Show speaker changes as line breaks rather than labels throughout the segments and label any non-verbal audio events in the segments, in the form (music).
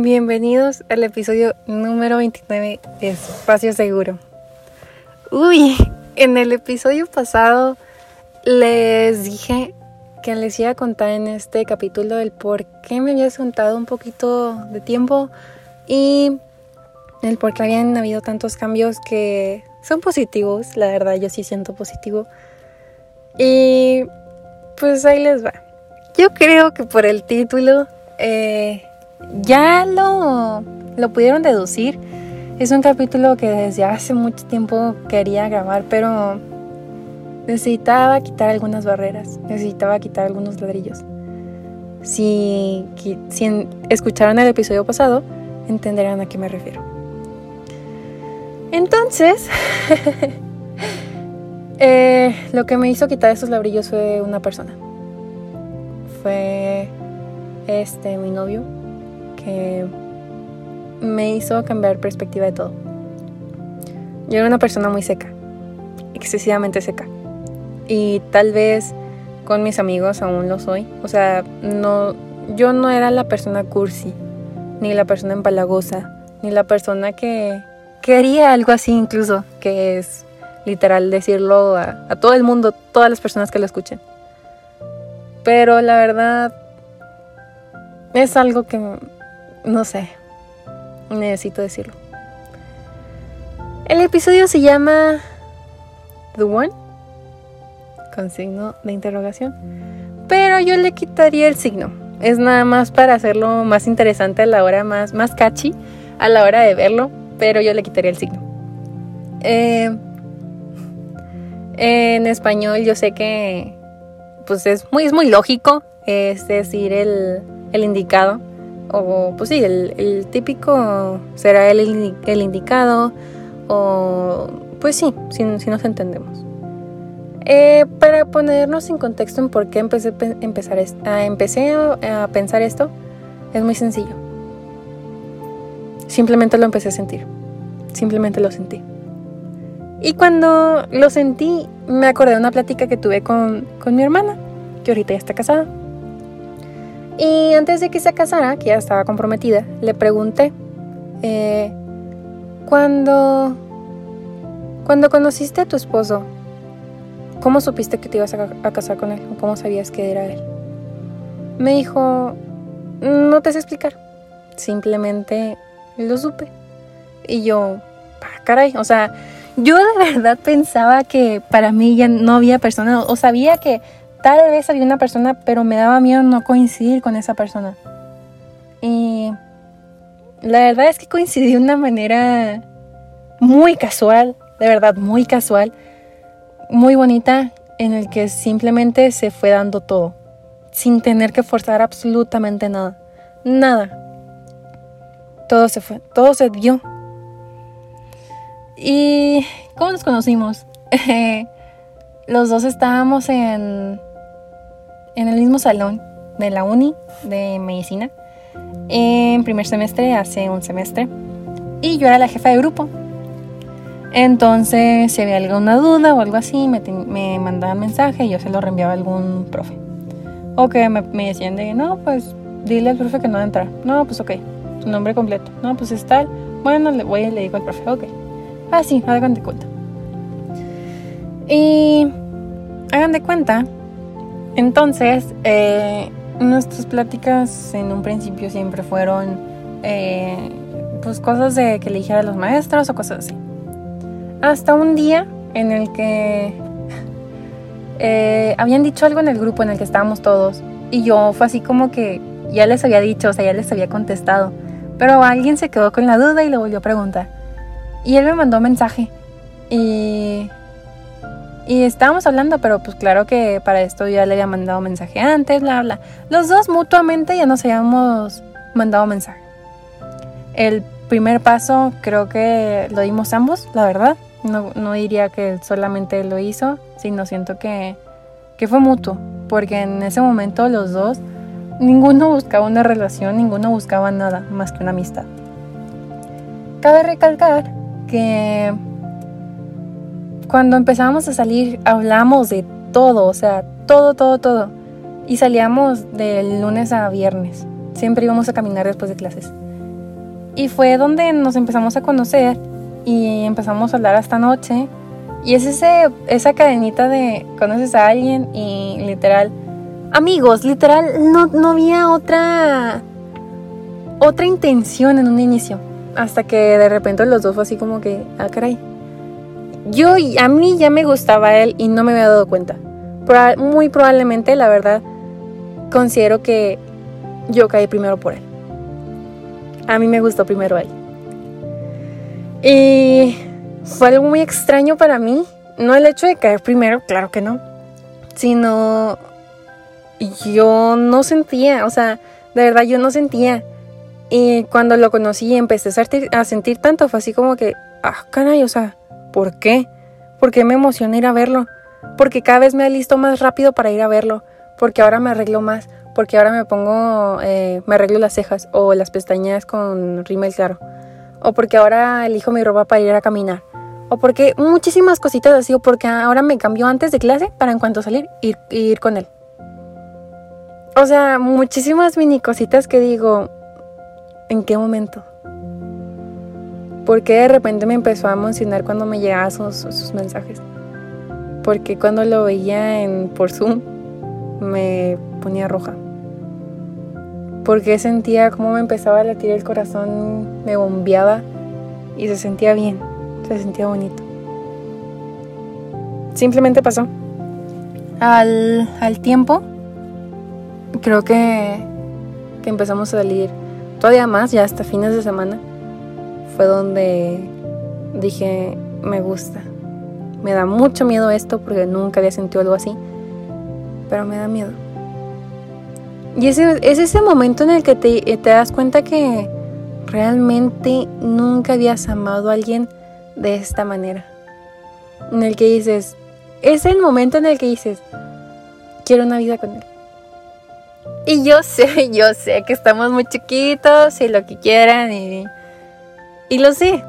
Bienvenidos al episodio número 29 de Espacio Seguro. Uy, en el episodio pasado les dije que les iba a contar en este capítulo el por qué me había juntado un poquito de tiempo y el por qué habían habido tantos cambios que son positivos, la verdad yo sí siento positivo. Y pues ahí les va. Yo creo que por el título eh, ya lo, lo pudieron deducir. Es un capítulo que desde hace mucho tiempo quería grabar, pero necesitaba quitar algunas barreras, necesitaba quitar algunos ladrillos. Si, si escucharon el episodio pasado, entenderán a qué me refiero. Entonces, (laughs) eh, lo que me hizo quitar esos ladrillos fue una persona. Fue este mi novio que me hizo cambiar perspectiva de todo. Yo era una persona muy seca, excesivamente seca. Y tal vez con mis amigos aún lo soy. O sea, no, yo no era la persona cursi, ni la persona empalagosa, ni la persona que quería algo así incluso, que es literal decirlo a, a todo el mundo, todas las personas que lo escuchen. Pero la verdad es algo que, no sé, necesito decirlo. El episodio se llama The One, con signo de interrogación, pero yo le quitaría el signo. Es nada más para hacerlo más interesante a la hora, más, más catchy a la hora de verlo, pero yo le quitaría el signo. Eh, en español yo sé que pues es muy, es muy lógico, es decir, el, el indicado, o pues sí, el, típico será el, el, indicado, o pues sí, si, nos entendemos. Eh, para ponernos en contexto en por qué empecé, empezar a, empecé a pensar esto, es muy sencillo. Simplemente lo empecé a sentir. Simplemente lo sentí. Y cuando lo sentí, me acordé de una plática que tuve con, con mi hermana, que ahorita ya está casada. Y antes de que se casara, que ya estaba comprometida, le pregunté, eh, cuando, cuando conociste a tu esposo, ¿cómo supiste que te ibas a, casar con él? ¿O cómo sabías que era él? Me dijo, no te sé explicar, simplemente lo supe. Y yo, ah, caray, o sea, yo de verdad pensaba que para mí ya no había persona, o sabía que Tal vez había una persona, pero me daba miedo no coincidir con esa persona. Y la verdad es que coincidí de una manera muy casual, de verdad muy casual, muy bonita, en el que simplemente se fue dando todo, sin tener que forzar absolutamente nada. Nada. Todo se fue, todo se dio. ¿Y cómo nos conocimos? (laughs) Los dos estábamos en en el mismo salón de la uni de medicina en primer semestre, hace un semestre. Y yo era la jefa de grupo. Entonces, si había alguna duda o algo así, me, me mandaban mensaje y yo se lo reenviaba a algún profe. O que me, decían de, no, pues dile al profe que no va a entrar. No, pues ok, su nombre completo. No, pues es tal. Bueno, le voy y le digo al profe, ok. Ah, sí, hagan de cuenta. Y hagan de cuenta entonces, eh, nuestras pláticas en un principio siempre fueron eh, pues cosas de que le dijera a los maestros o cosas así. Hasta un día en el que (laughs) eh, habían dicho algo en el grupo en el que estábamos todos y yo fue así como que ya les había dicho, o sea, ya les había contestado, pero alguien se quedó con la duda y le volvió a preguntar. Y él me mandó un mensaje y y estábamos hablando, pero pues claro que para esto ya le había mandado mensaje antes, bla, bla. Los dos mutuamente ya nos habíamos mandado mensaje. El primer paso creo que lo dimos ambos, la verdad. No, no diría que solamente lo hizo, sino siento que, que fue mutuo. Porque en ese momento los dos, ninguno buscaba una relación, ninguno buscaba nada más que una amistad. Cabe recalcar que cuando empezábamos a salir hablamos de todo, o sea, todo, todo, todo. Y salíamos de lunes a viernes. Siempre íbamos a caminar después de clases. Y fue donde nos empezamos a conocer y empezamos a hablar hasta noche. Y es ese, esa cadenita de conoces a alguien y literal, amigos, literal, no, no había otra, otra intención en un inicio. Hasta que de repente los dos fue así como que, ah, caray. Yo, a mí ya me gustaba él y no me había dado cuenta. Muy probablemente, la verdad, considero que yo caí primero por él. A mí me gustó primero él. Y fue algo muy extraño para mí. No el hecho de caer primero, claro que no. Sino yo no sentía, o sea, de verdad yo no sentía. Y cuando lo conocí y empecé a sentir, tanto, fue así como que, ah, caray, o sea, ¿por qué? ¿Por qué me emociona ir a verlo? Porque cada vez me alisto más rápido para ir a verlo. Porque ahora me arreglo más. Porque ahora me pongo, eh, me arreglo las cejas o las pestañas con rímel claro o porque ahora elijo mi ropa para ir a caminar, o porque muchísimas cositas así, o porque ahora me cambió antes de clase para en cuanto salir ir, ir con él. O sea, muchísimas mini cositas que digo, ¿en qué momento? Porque de repente me empezó a emocionar cuando me llegaban sus, mensajes? Porque cuando lo veía en, por Zoom me ponía roja porque sentía cómo me empezaba a latir el corazón, me bombeaba y se sentía bien, se sentía bonito. Simplemente pasó. Al, tiempo, creo que, que empezamos a salir todavía más, ya hasta fines de semana, fue donde dije, me gusta. Me da mucho miedo esto porque nunca había sentido algo así, pero me da miedo. Y ese, es ese momento en el que te, te das cuenta que realmente nunca habías amado a alguien de esta manera. En el que dices, es el momento en el que dices, quiero una vida con él. Y yo sé, (laughs) yo sé que estamos muy chiquitos y lo que quieran y, y lo sé.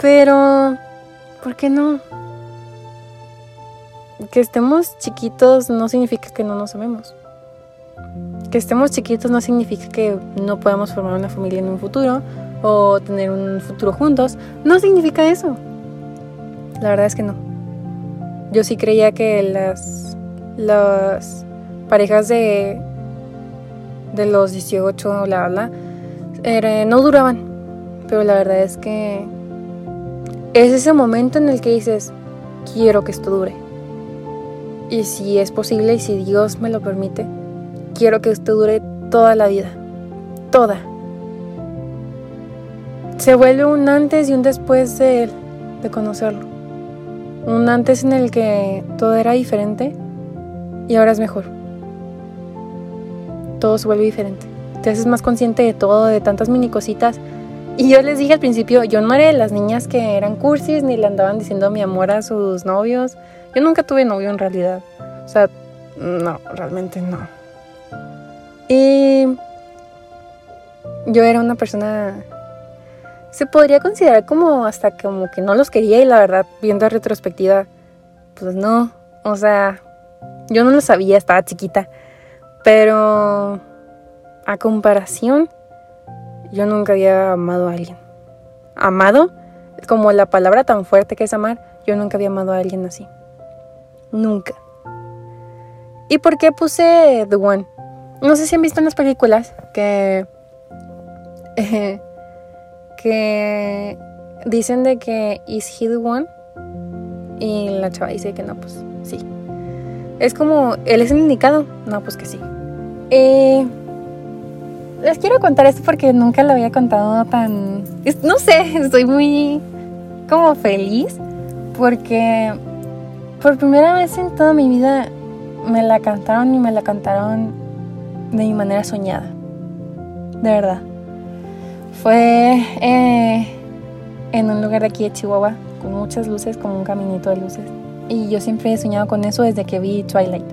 Pero, ¿por qué no? Que estemos chiquitos no significa que no nos amemos que estemos chiquitos no significa que no podamos formar una familia en un futuro o tener un futuro juntos. No significa eso. La verdad es que no. Yo sí creía que las, las parejas de, de los 18, la bla, no duraban. Pero la verdad es que es ese momento en el que dices, quiero que esto dure. Y si es posible y si Dios me lo permite, quiero que esto dure toda la vida. Toda. Se vuelve un antes y un después de, de conocerlo. Un antes en el que todo era diferente y ahora es mejor. Todo se vuelve diferente. Te haces más consciente de todo, de tantas mini cositas. Y yo les dije al principio, yo no era de las niñas que eran cursis ni le andaban diciendo mi amor a sus novios. Yo nunca tuve novio en realidad. O sea, no, realmente no. Y yo era una persona, se podría considerar como hasta como que no los quería y la verdad, viendo a retrospectiva, pues no, o sea, yo no lo sabía, estaba chiquita, pero a comparación, yo nunca había amado a alguien. Amado, como la palabra tan fuerte que es amar, yo nunca había amado a alguien así. Nunca. ¿Y por qué puse The One? No sé si han visto en las películas que. (laughs) que dicen de que is he the one y la chava dice que no, pues sí. Es como, él es el indicado. No, pues que sí. Eh, les quiero contar esto porque nunca lo había contado tan... No sé, (laughs) estoy muy como feliz porque por primera vez en toda mi vida me la cantaron y me la cantaron de mi manera soñada. De verdad. Fue eh, en un lugar de aquí de Chihuahua, con muchas luces, como un caminito de luces. Y yo siempre he soñado con eso desde que vi Twilight.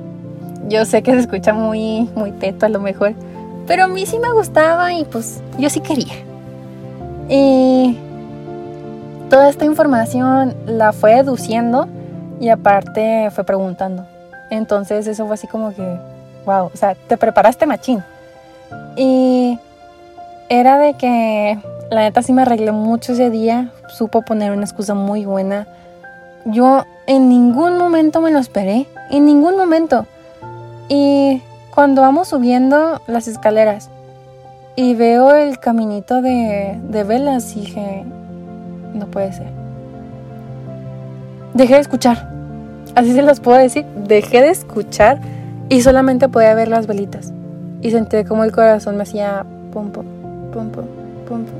Yo sé que se escucha muy, muy teto a lo mejor, pero a mí sí me gustaba y pues yo sí quería. Y toda esta información la fue deduciendo y aparte fue preguntando. Entonces eso fue así como que wow, o sea, te preparaste machín. Y era de que La neta sí me arreglé mucho ese día, supo poner una excusa muy buena. Yo en ningún momento me lo esperé, en ningún momento. Y cuando vamos subiendo las escaleras y veo el caminito de, de velas, dije, no puede ser. Dejé de escuchar, así se los puedo decir, dejé de escuchar y solamente podía ver las velitas. Y sentí como el corazón me hacía pum pum, pum pum, pum pum.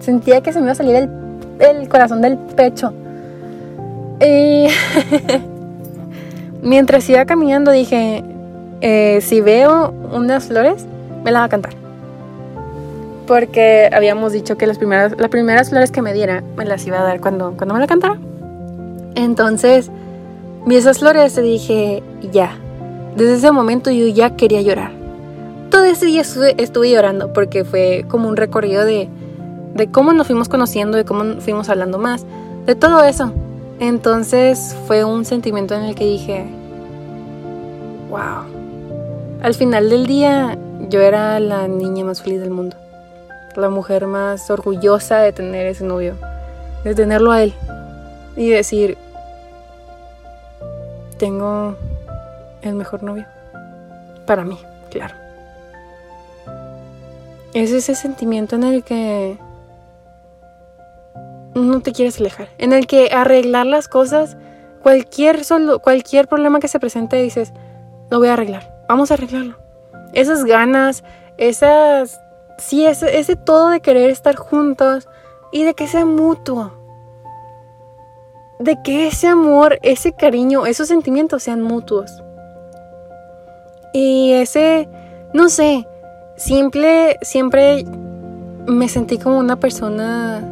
Sentía que se me iba a salir el, el corazón del pecho. Y (laughs) mientras iba caminando dije, eh, si veo unas flores, me las va a cantar. Porque habíamos dicho que las primeras, las primeras flores que me diera me las iba a dar cuando, cuando me la cantara. Entonces, vi esas flores y dije, ya. Desde ese momento yo ya quería llorar. Todo ese día estuve, llorando porque fue como un recorrido de, de cómo nos fuimos conociendo, de cómo fuimos hablando más, de todo eso. Entonces fue un sentimiento en el que dije, wow. Al final del día yo era la niña más feliz del mundo, la mujer más orgullosa de tener ese novio, de tenerlo a él y decir, tengo el mejor novio. Para mí, claro. Es ese sentimiento en el que no te quieres alejar, en el que arreglar las cosas, cualquier cualquier problema que se presente dices, lo voy a arreglar, vamos a arreglarlo. Esas ganas, esas sí, ese, ese todo de querer estar juntos y de que sea mutuo. De que ese amor, ese cariño, esos sentimientos sean mutuos. Y ese, no sé, simple, siempre me sentí como una persona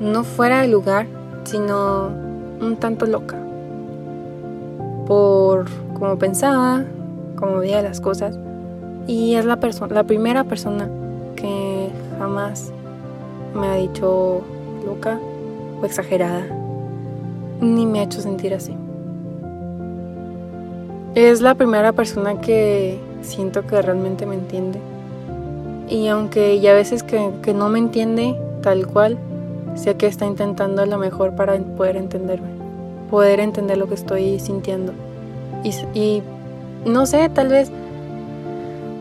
no fuera de lugar, sino un tanto loca. Por cómo pensaba, cómo veía las cosas. Y es la, la primera persona que jamás me ha dicho loca o exagerada, ni me ha hecho sentir así. Es la primera persona que siento que realmente me entiende. Y aunque ya a veces que, que no me entiende tal cual, Sé que está intentando lo mejor para poder entenderme, poder entender lo que estoy sintiendo. Y, no sé, tal vez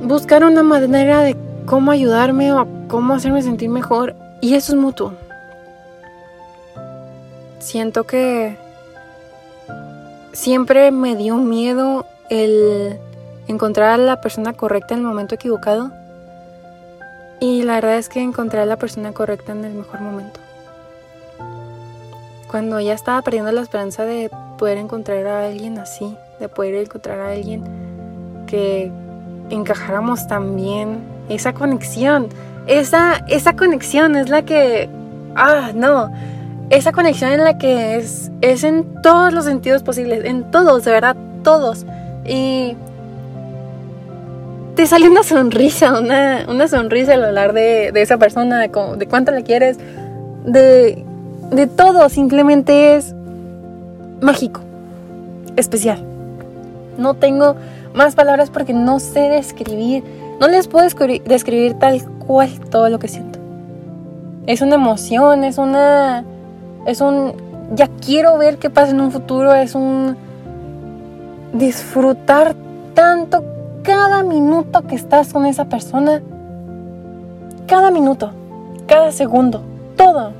buscar una manera de cómo ayudarme o cómo hacerme sentir mejor. Y eso es mutuo. Siento que siempre me dio miedo el encontrar a la persona correcta en el momento equivocado. Y la verdad es que encontré a la persona correcta en el mejor momento cuando ya estaba perdiendo la esperanza de poder encontrar a alguien así, de poder encontrar a alguien que encajáramos también, esa conexión, esa, esa conexión es la que, ah, no, esa conexión en la que es, es en todos los sentidos posibles, en todos, de verdad, todos. Y te sale una sonrisa, una, una sonrisa al hablar de, de esa persona, de, cuánto la quieres, de de todo, simplemente es mágico, especial. No tengo más palabras porque no sé describir, no les puedo describir tal cual todo lo que siento. Es una emoción, es una, es un, ya quiero ver qué pasa en un futuro, es un disfrutar tanto cada minuto que estás con esa persona, cada minuto, cada segundo, todo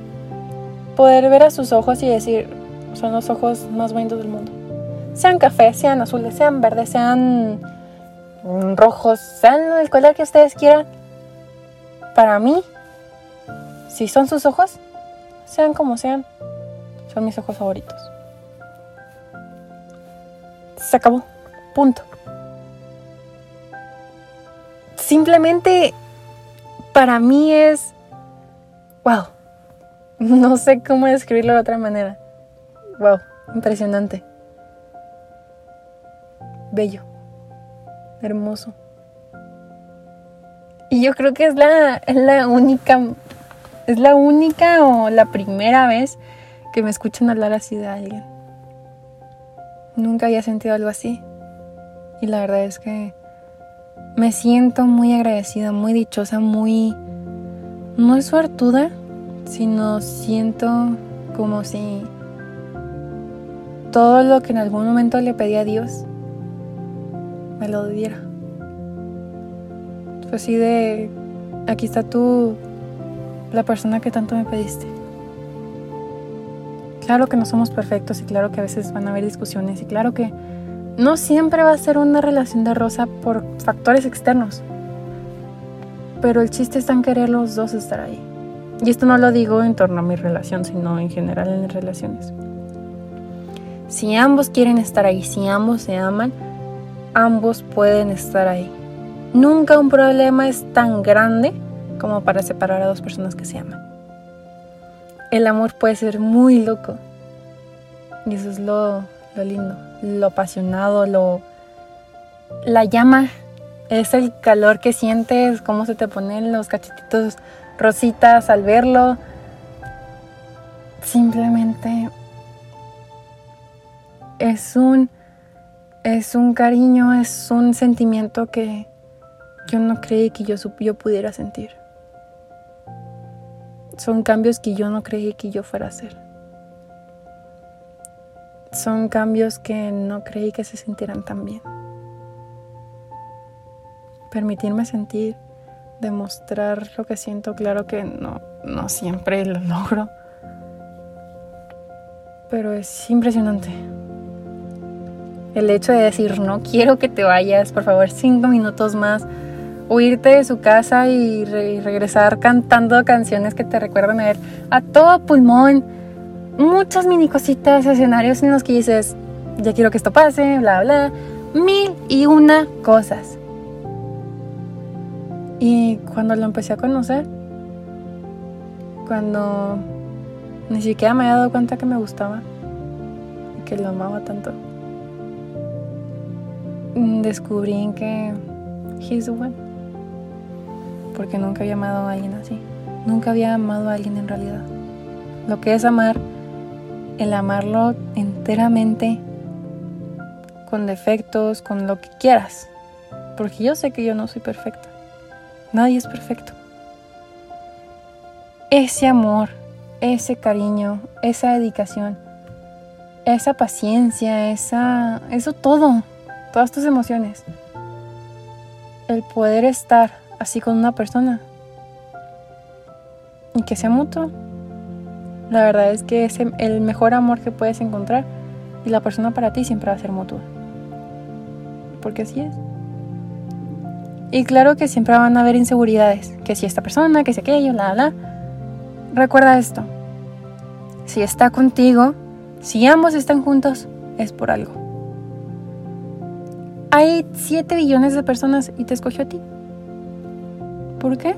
poder ver a sus ojos y decir, son los ojos más bonitos del mundo. Sean cafés, sean azules, sean verdes, sean rojos, sean el color que ustedes quieran. Para mí, si son sus ojos, sean como sean, son mis ojos favoritos. Se acabó. Punto. Simplemente para mí es wow. (laughs) No sé cómo describirlo de otra manera. Wow, impresionante. Bello. Hermoso. Y yo creo que es la, es la única, es la única o la primera vez que me escuchan hablar así de alguien. Nunca había sentido algo así. Y la verdad es que me siento muy agradecida, muy dichosa, muy no es suertuda, sino siento como si todo lo que en algún momento le pedí a Dios me lo diera. Fue así de, aquí está tú, la persona que tanto me pediste. Claro que no somos perfectos y claro que a veces van a haber discusiones y claro que no siempre va a ser una relación de rosa por factores externos. Pero el chiste está en querer los dos estar ahí. Y esto no lo digo en torno a mi relación, sino en general en las relaciones. Si ambos quieren estar ahí, si ambos se aman, ambos pueden estar ahí. Nunca un problema es tan grande como para separar a dos personas que se aman. El amor puede ser muy loco. Y eso es lo, lo lindo, lo apasionado, lo... La llama es el calor que sientes, cómo se te ponen los cachetitos rositas al verlo. Simplemente es un es un cariño, es un sentimiento que yo no creí que yo, yo pudiera sentir. Son cambios que yo no creí que yo fuera a hacer. Son cambios que no creí que se sintieran tan bien. Permitirme sentir, demostrar lo que siento, claro que no, no siempre lo logro. Pero es impresionante. El hecho de decir, no quiero que te vayas, por favor, cinco minutos más. O irte de su casa y, regresar cantando canciones que te recuerdan a él a todo pulmón. Muchas mini cositas, escenarios en los que dices, ya quiero que esto pase, bla, bla. Mil y una cosas. Y cuando lo empecé a conocer, cuando ni siquiera me había dado cuenta que me gustaba que lo amaba tanto. Mm, descubrí que he's the one. Porque nunca había amado a alguien así. Nunca había amado a alguien en realidad. Lo que es amar, el amarlo enteramente, con defectos, con lo que quieras. Porque yo sé que yo no soy perfecta. Nadie es perfecto. Ese amor, ese cariño, esa dedicación, esa paciencia, esa, eso todo todas tus emociones. El poder estar así con una persona y que sea mutuo. La verdad es que es el mejor amor que puedes encontrar y la persona para ti siempre va a ser mutua. Porque así es. Y claro que siempre van a haber inseguridades, que si esta persona, que si aquello, bla, bla. Recuerda esto. Si está contigo, si ambos están juntos, es por algo. Hay 7 billones de personas y te escogió a ti. ¿Por qué?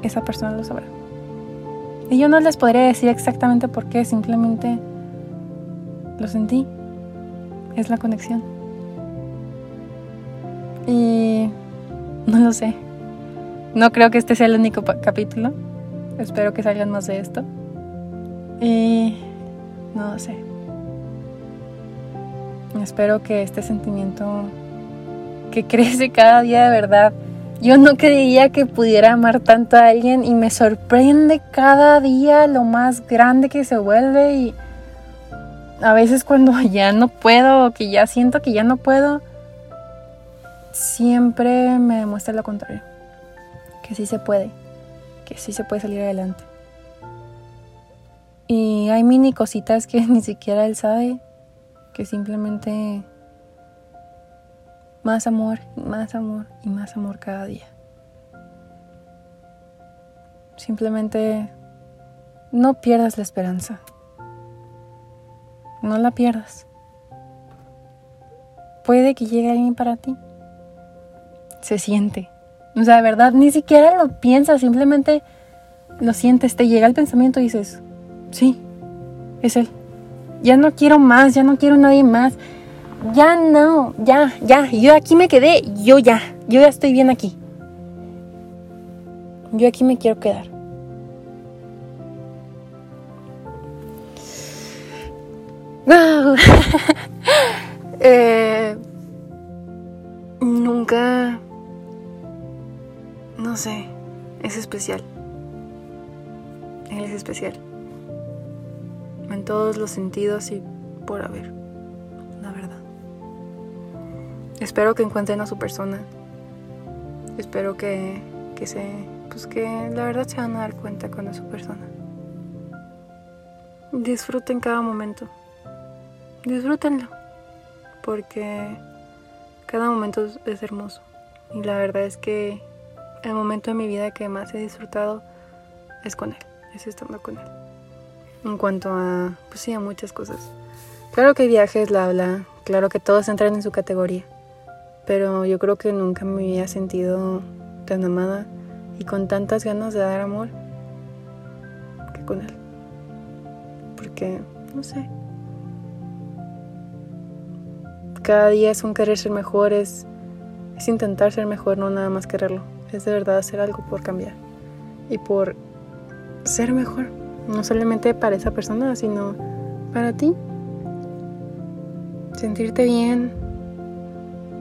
Esa persona lo sabrá. Y yo no les podría decir exactamente por qué, simplemente lo sentí. Es la conexión. Y no lo sé. No creo que este sea el único capítulo. Espero que salgan más de esto. Y no lo sé. Espero que este sentimiento que (laughs) crece cada día de verdad. Yo no creía que pudiera amar tanto a alguien y me sorprende cada día lo más grande que se vuelve y a veces cuando (laughs) ya no puedo, que ya siento que ya no puedo, siempre me demuestra lo contrario. Que sí se puede, que sí se puede salir adelante. Y hay mini cositas que (laughs) ni siquiera él sabe que simplemente más amor, más amor y más amor cada día. Simplemente no pierdas la esperanza. No la pierdas. Puede que llegue alguien para ti. Se siente. O sea, de verdad, ni siquiera lo piensas, simplemente lo sientes, te llega el pensamiento y dices, sí, es él ya no quiero más, ya no quiero nadie más. Ya no, ya, ya, yo aquí me quedé, yo ya, yo ya estoy bien aquí. Yo aquí me quiero quedar. Wow. (laughs) eh, nunca, no sé, es especial. Él es especial. En todos los sentidos y por haber. La verdad. Espero que encuentren a su persona. Espero que, que se. Pues que la verdad se van a dar cuenta con su persona. Disfruten cada momento. Disfrútenlo. Porque cada momento es hermoso. Y la verdad es que el momento de mi vida que más he disfrutado es con él, es estando con él. En cuanto a, pues sí, a muchas cosas. Claro que viajes, la habla, claro que todos entran en su categoría, pero yo creo que nunca me había sentido tan amada y con tantas ganas de dar amor que con él. Porque, no sé, cada día es un querer ser mejor, es, es intentar ser mejor, no nada más quererlo. Es de verdad hacer algo por cambiar y por ser mejor, no solamente para esa persona, sino para ti. Sentirte bien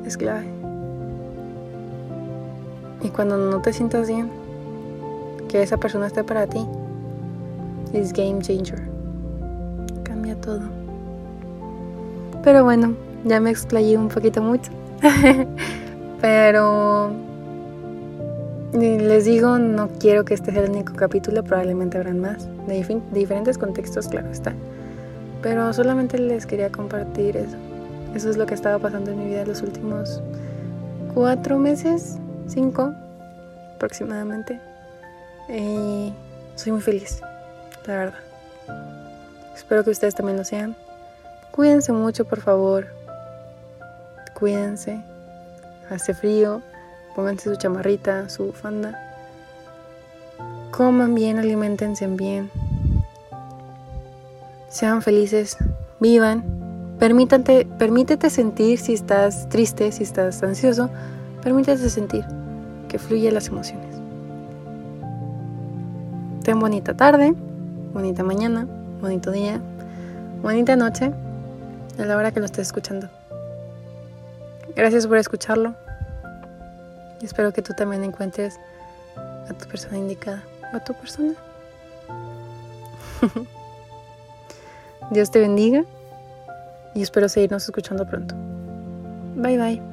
es clave. Y cuando no te sientas bien, que esa persona esté para ti, es game changer. Cambia todo. Pero bueno, ya me explayé un poquito mucho. (laughs) Pero les digo, no quiero que este sea el único capítulo, probablemente habrán más, de, diferentes contextos, claro está. Pero solamente les quería compartir eso. Eso es lo que estaba pasando en mi vida los últimos cuatro meses, cinco aproximadamente. Y soy muy feliz, la verdad. Espero que ustedes también lo sean. Cuídense mucho, por favor. Cuídense. Hace frío, pónganse su chamarrita, su bufanda. Coman bien, alimentense bien. Sean felices, vivan. Permítete, permítete sentir si estás triste, si estás ansioso. Permítete sentir que fluyen las emociones. Ten bonita tarde, bonita mañana, bonito día, bonita noche, a la hora que lo estés escuchando. Gracias por escucharlo. Y espero que tú también encuentres a tu persona indicada o a tu persona. (laughs) Dios te bendiga y espero seguirnos escuchando pronto. Bye bye.